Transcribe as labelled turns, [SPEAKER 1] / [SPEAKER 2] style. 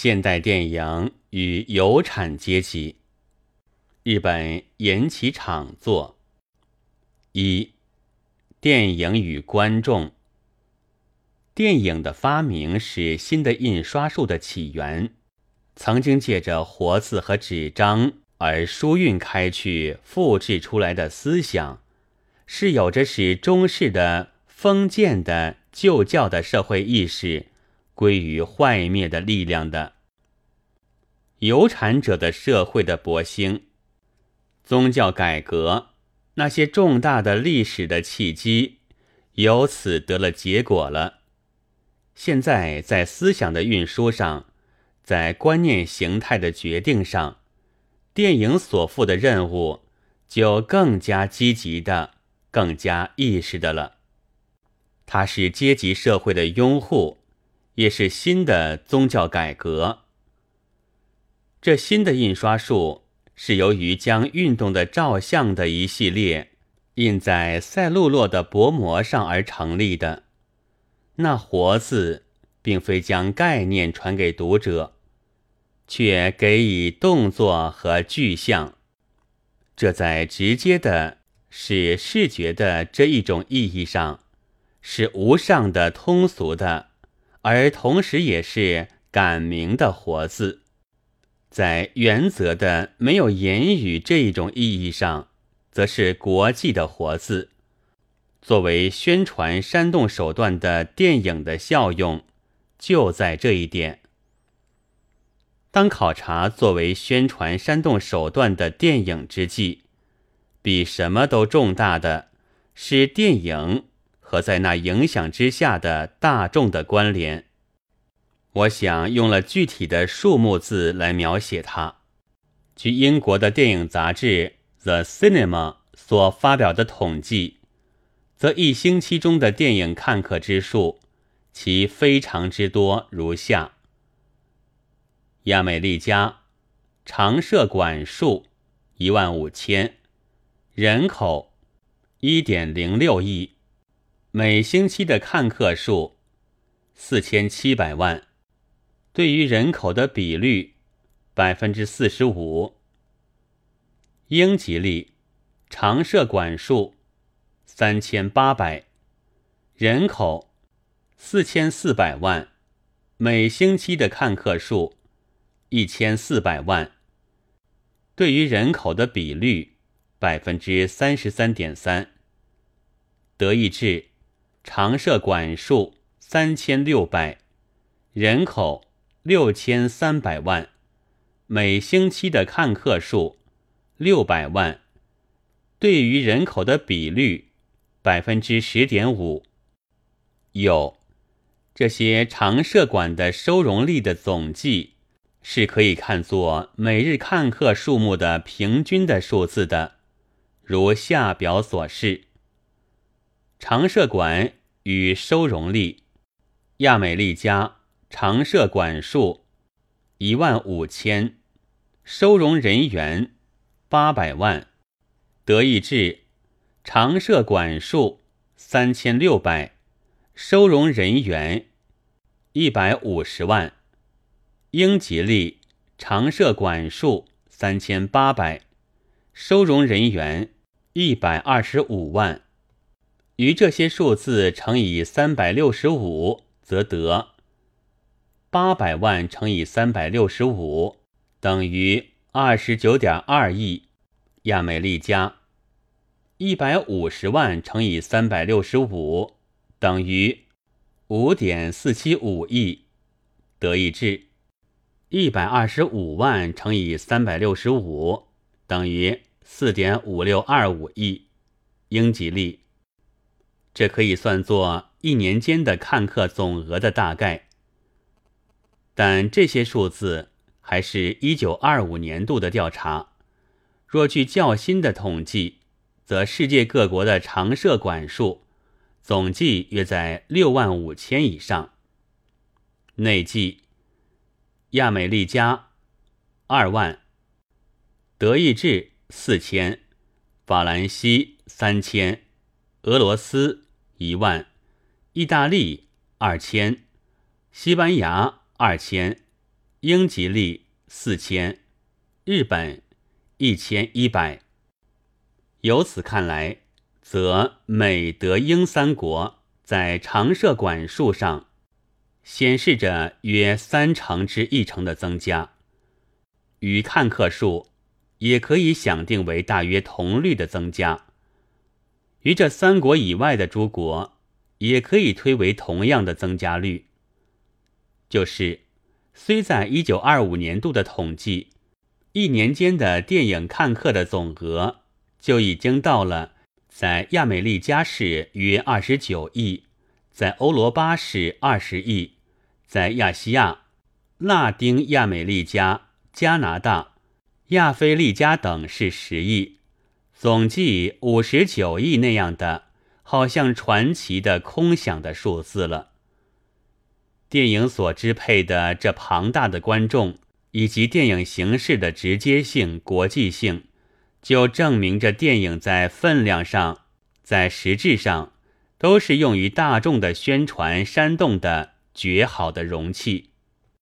[SPEAKER 1] 现代电影与有产阶级。日本岩崎厂作。一、电影与观众。电影的发明是新的印刷术的起源，曾经借着活字和纸张而书运开去、复制出来的思想，是有着使中式的封建的旧教的社会意识。归于坏灭的力量的有产者的社会的勃兴，宗教改革那些重大的历史的契机，由此得了结果了。现在在思想的运输上，在观念形态的决定上，电影所负的任务就更加积极的、更加意识的了。它是阶级社会的拥护。也是新的宗教改革。这新的印刷术是由于将运动的照相的一系列印在赛璐珞的薄膜上而成立的。那活字并非将概念传给读者，却给以动作和具象。这在直接的是视觉的这一种意义上，是无上的通俗的。而同时也是感名的活字，在原则的没有言语这一种意义上，则是国际的活字。作为宣传煽动手段的电影的效用，就在这一点。当考察作为宣传煽动手段的电影之际，比什么都重大的是电影。和在那影响之下的大众的关联，我想用了具体的数目字来描写它。据英国的电影杂志《The Cinema》所发表的统计，则一星期中的电影看客之数，其非常之多如下：亚美利加常设馆数一万五千，人口一点零六亿。每星期的看客数四千七百万，对于人口的比率百分之四十五。英吉利常设馆数三千八百，人口四千四百万，每星期的看客数一千四百万，对于人口的比率百分之三十三点三。德意志。常设馆数三千六百，人口六千三百万，每星期的看客数六百万，对于人口的比率百分之十点五。有这些常设馆的收容力的总计是可以看作每日看客数目的平均的数字的，如下表所示。常设馆。与收容力，亚美利加常设管数一万五千，收容人员八百万；德意志常设管数三千六百，收容人员一百五十万；英吉利常设管数三千八百，收容人员一百二十五万。于这些数字乘以三百六十五，则得八百万乘以三百六十五等于二十九点二亿亚美利加，一百五十万乘以三百六十五等于五点四七五亿德意志，一百二十五万乘以三百六十五等于四点五六二五亿英吉利。这可以算作一年间的看客总额的大概，但这些数字还是一九二五年度的调查。若据较新的统计，则世界各国的常设馆数总计约在六万五千以上。内计：亚美利加二万，德意志四千，法兰西三千，俄罗斯。一万，意大利二千，西班牙二千，英吉利四千，日本一千一百。由此看来，则美、德、英三国在常设管数上显示着约三成之一成的增加，与看客数也可以想定为大约同率的增加。于这三国以外的诸国，也可以推为同样的增加率。就是，虽在一九二五年度的统计，一年间的电影看客的总额就已经到了在亚美利加市约二十九亿，在欧罗巴市二十亿，在亚细亚、拉丁亚美利加、加拿大、亚非利加等是十亿。总计五十九亿那样的，好像传奇的空想的数字了。电影所支配的这庞大的观众，以及电影形式的直接性、国际性，就证明着电影在分量上、在实质上，都是用于大众的宣传煽动的绝好的容器。